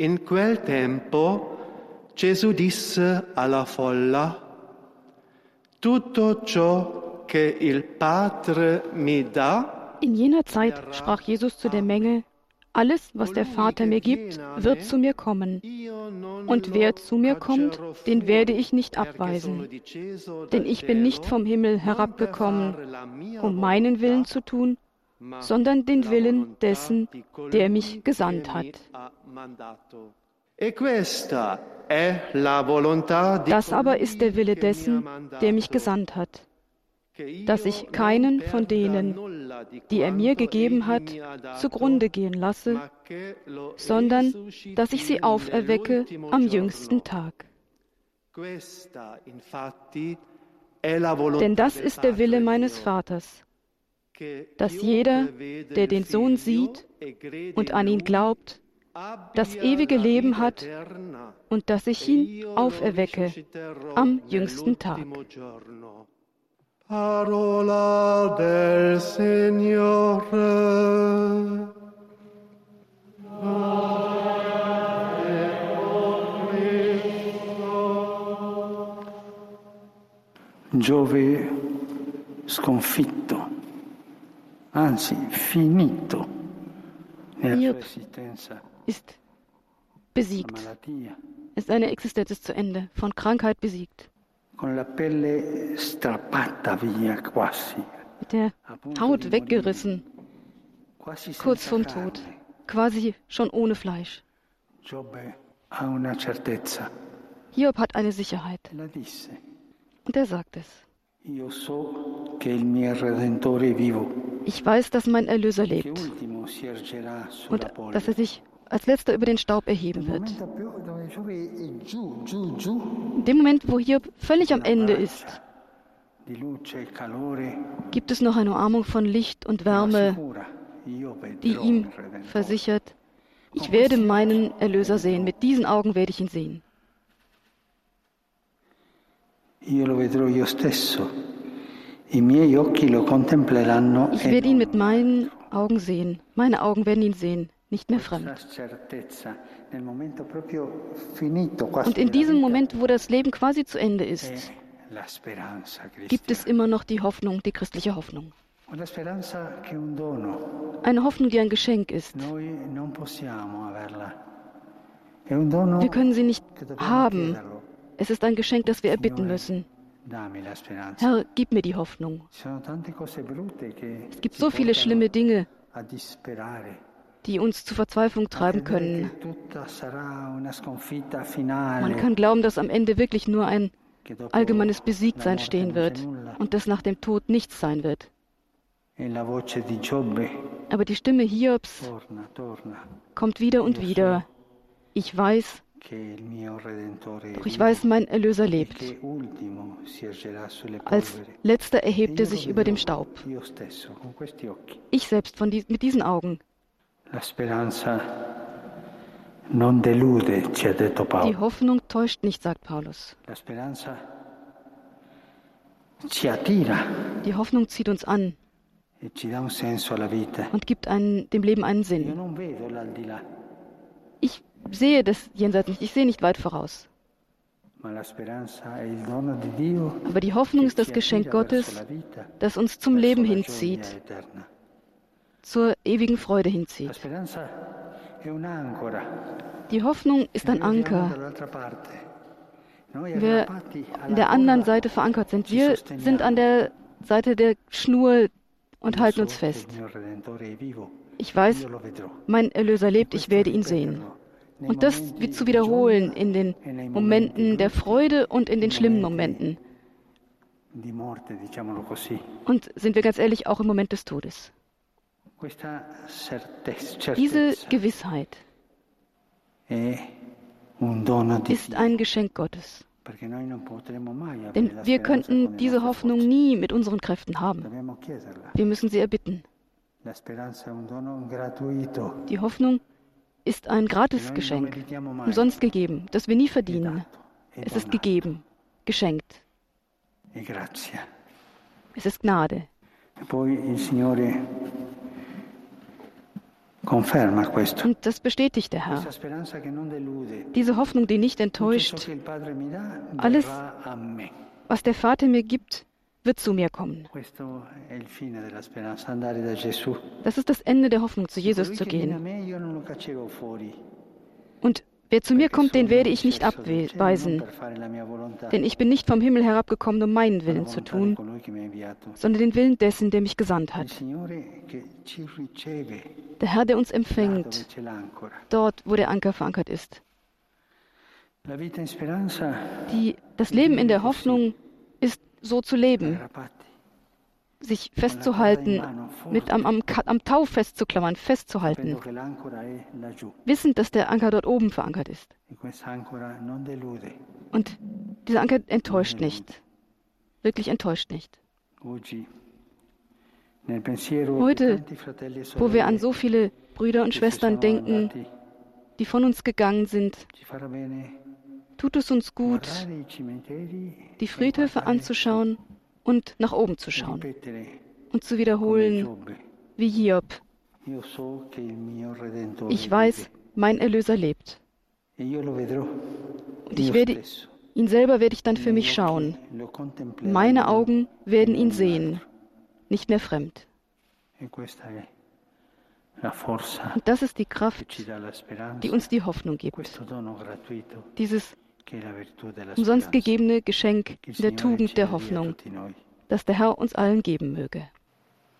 In quel tempo Gesù disse alla folla, tutto ciò che il Padre mi dà. In jener Zeit sprach Jesus zu der Menge, alles, was der Vater mir gibt, wird zu mir kommen. Und wer zu mir kommt, den werde ich nicht abweisen. Denn ich bin nicht vom Himmel herabgekommen, um meinen Willen zu tun, sondern den Willen dessen, der mich gesandt hat. Das aber ist der Wille dessen, der mich gesandt hat, dass ich keinen von denen, die er mir gegeben hat, zugrunde gehen lasse, sondern dass ich sie auferwecke am jüngsten Tag. Denn das ist der Wille meines Vaters, dass jeder, der den Sohn sieht und an ihn glaubt, das ewige Leben hat und dass ich ihn auferwecke am jüngsten Tag. Parola del Signore. Giove sconfitto, anzi finito nella ist besiegt. Ist eine Existenz ist zu Ende, von Krankheit besiegt. Mit der Haut weggerissen, kurz vorm Tod, quasi schon ohne Fleisch. Hiob hat eine Sicherheit. Und er sagt es. Ich weiß, dass mein Erlöser lebt. und dass er sich als letzter über den Staub erheben wird. In dem Moment, wo Hiob völlig am Ende ist, gibt es noch eine Umarmung von Licht und Wärme, die ihm versichert, ich werde meinen Erlöser sehen, mit diesen Augen werde ich ihn sehen. Ich werde ihn mit meinen Augen sehen. Meine Augen werden ihn sehen nicht mehr fremd. Und in diesem Moment, wo das Leben quasi zu Ende ist, gibt es immer noch die Hoffnung, die christliche Hoffnung. Eine Hoffnung, die ein Geschenk ist. Wir können sie nicht haben. Es ist ein Geschenk, das wir erbitten müssen. Herr, gib mir die Hoffnung. Es gibt so viele schlimme Dinge, die uns zur Verzweiflung treiben können. Man kann glauben, dass am Ende wirklich nur ein allgemeines Besiegtsein stehen wird und dass nach dem Tod nichts sein wird. Aber die Stimme Hiobs kommt wieder und wieder. Ich weiß, doch ich weiß, mein Erlöser lebt. Als letzter erhebt er sich über dem Staub. Ich selbst von die, mit diesen Augen. Die Hoffnung täuscht nicht, sagt Paulus. Die Hoffnung zieht uns an e und gibt einen, dem Leben einen Sinn. Ich sehe das jenseits nicht, ich sehe nicht weit voraus. Aber die Hoffnung ist das Geschenk Gottes, das uns zum Leben hinzieht, zur ewigen Freude hinzieht. Die Hoffnung ist ein Anker. Wir an der anderen Seite verankert sind. Wir sind an der Seite der Schnur und halten uns fest. Ich weiß, mein Erlöser lebt, ich werde ihn sehen. Und das zu wiederholen in den Momenten der Freude und in den schlimmen Momenten. Und sind wir ganz ehrlich, auch im Moment des Todes. Diese Gewissheit ist ein Geschenk Gottes. Denn wir könnten diese Hoffnung nie mit unseren Kräften haben. Wir müssen sie erbitten. Die Hoffnung ist ein Gratisgeschenk, umsonst gegeben, das wir nie verdienen. Es ist gegeben, geschenkt. Es ist Gnade. Und das bestätigt der Herr. Diese Hoffnung, die nicht enttäuscht. Alles-. Was der Vater mir gibt, wird zu mir kommen. Das ist das Ende der Hoffnung, zu Jesus zu gehen. Und wer zu mir kommt, den werde ich nicht abweisen. Denn ich bin nicht vom Himmel herabgekommen, um meinen Willen zu tun, sondern den Willen dessen, der mich gesandt hat. Der Herr, der uns empfängt, dort, wo der Anker verankert ist. Die, das Leben in der Hoffnung ist so zu leben, sich festzuhalten, mit am, am, am Tau festzuklammern, festzuhalten, wissend, dass der Anker dort oben verankert ist. Und dieser Anker enttäuscht nicht. Wirklich enttäuscht nicht. Heute, Wo wir an so viele Brüder und Schwestern denken, die von uns gegangen sind, tut es uns gut, die Friedhöfe anzuschauen und nach oben zu schauen und zu wiederholen, wie Hiob. Ich weiß, mein Erlöser lebt. Und ich werde ihn selber werde ich dann für mich schauen. Meine Augen werden ihn sehen, nicht mehr fremd. E Und das ist die Kraft, die uns die Hoffnung gibt. Dieses umsonst gegebene Geschenk der Tugend der Hoffnung, das der Herr uns allen geben möge.